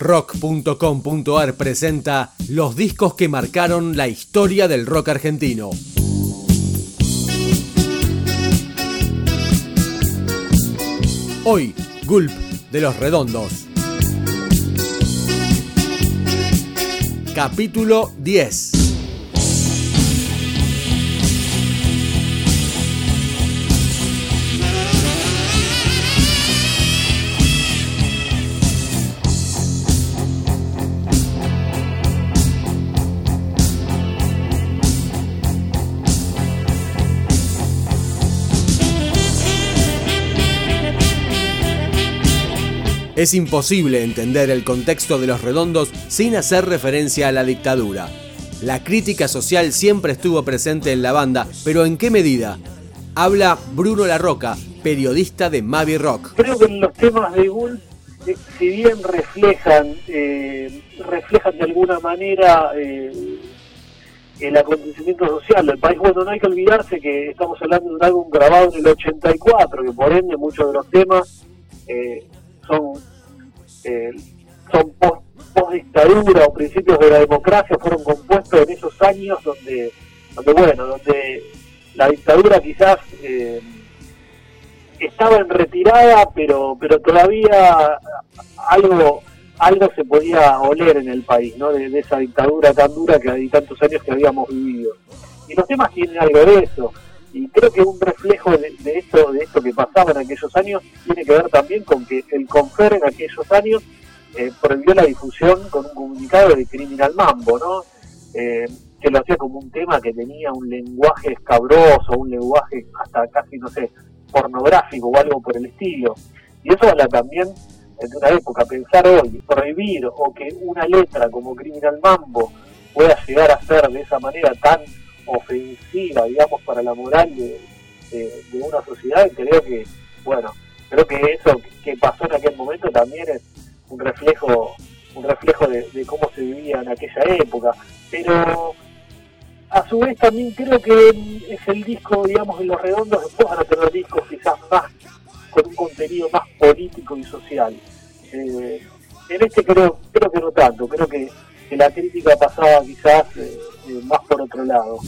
Rock.com.ar presenta los discos que marcaron la historia del rock argentino. Hoy, Gulp de los Redondos. Capítulo 10. Es imposible entender el contexto de los redondos sin hacer referencia a la dictadura. La crítica social siempre estuvo presente en la banda, pero ¿en qué medida? Habla Bruno Larroca, periodista de Mavi Rock. Creo que los temas de Bull, eh, si bien reflejan, eh, reflejan de alguna manera eh, el acontecimiento social del país, bueno, no hay que olvidarse que estamos hablando de un álbum grabado en el 84, que por ende muchos de los temas son eh, son post, dictadura o principios de la democracia fueron compuestos en esos años donde, donde bueno, donde la dictadura quizás eh, estaba en retirada, pero pero todavía algo algo se podía oler en el país, ¿no? De, esa dictadura tan dura que hay tantos años que habíamos vivido. Y los temas tienen algo de eso. Y creo que un reflejo de, esto, de esto que pasaba en aquellos años tiene que ver también con que el Confer en aquellos años eh, prohibió la difusión con un comunicado de Criminal Mambo, ¿no? Eh, que lo hacía como un tema que tenía un lenguaje escabroso, un lenguaje hasta casi, no sé, pornográfico o algo por el estilo. Y eso habla también de una época, pensar hoy, prohibir o que una letra como Criminal Mambo pueda llegar a ser de esa manera tan ofensiva, digamos, para la moral de, una sociedad, creo que, bueno, creo que eso que pasó en aquel momento también es un reflejo un reflejo de, cómo se vivía en aquella época, pero a su vez también creo que es el disco, digamos, de los redondos, después van a tener discos quizás más, con un contenido más político y social. Eh, en este creo, creo que no tanto, creo que, la crítica pasaba quizás eh, eh, más por otro lado.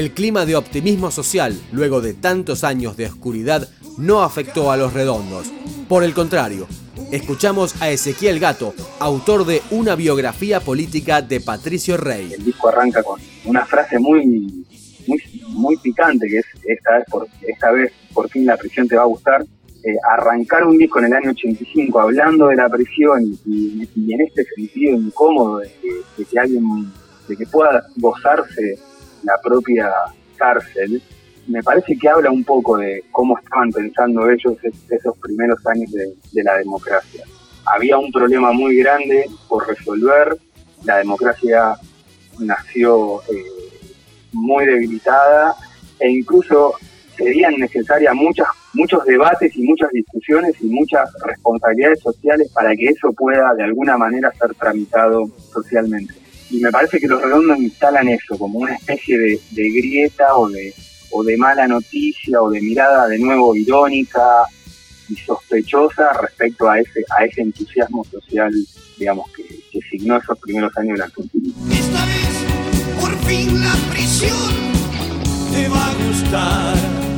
El clima de optimismo social, luego de tantos años de oscuridad, no afectó a los redondos. Por el contrario, escuchamos a Ezequiel Gato, autor de una biografía política de Patricio Rey. El disco arranca con una frase muy, muy, picante, que es esta vez, por, esta vez por fin la prisión te va a gustar. Eh, arrancar un disco en el año 85 hablando de la prisión y, en este sentido incómodo de que, alguien de que pueda gozarse la propia cárcel, me parece que habla un poco de cómo estaban pensando ellos esos primeros años de, la democracia. Había un problema muy grande por resolver, la democracia nació eh, muy debilitada e incluso serían necesarias muchas, muchos debates y muchas discusiones y muchas responsabilidades sociales para que eso pueda de alguna manera ser tramitado socialmente. Y me parece que los redondos instalan eso como una especie de grieta o de, o de mala noticia o de mirada de nuevo irónica y sospechosa respecto a ese a ese entusiasmo social digamos que, que signó esos primeros años de la Argentina. Esta vez por fin la prisión te va a gustar.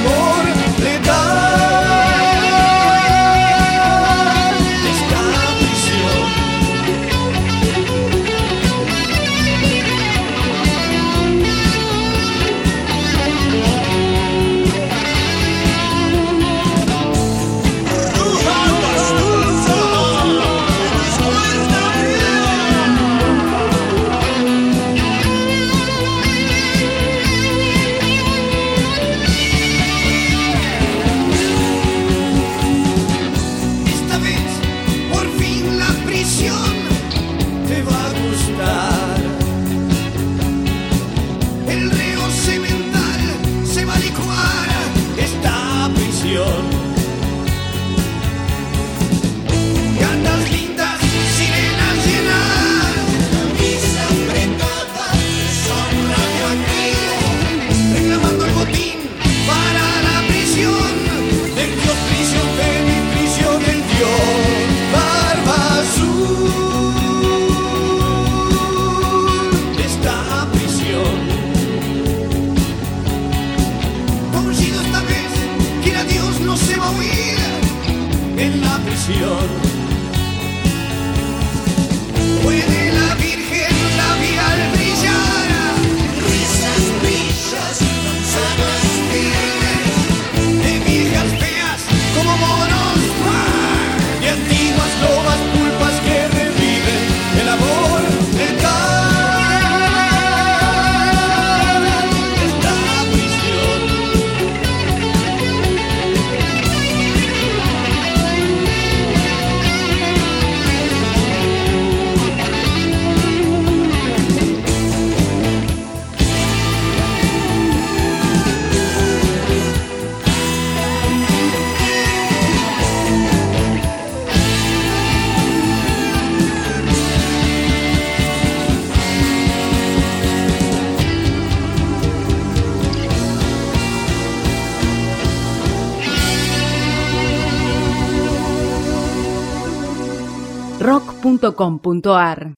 amor. En rock.com.ar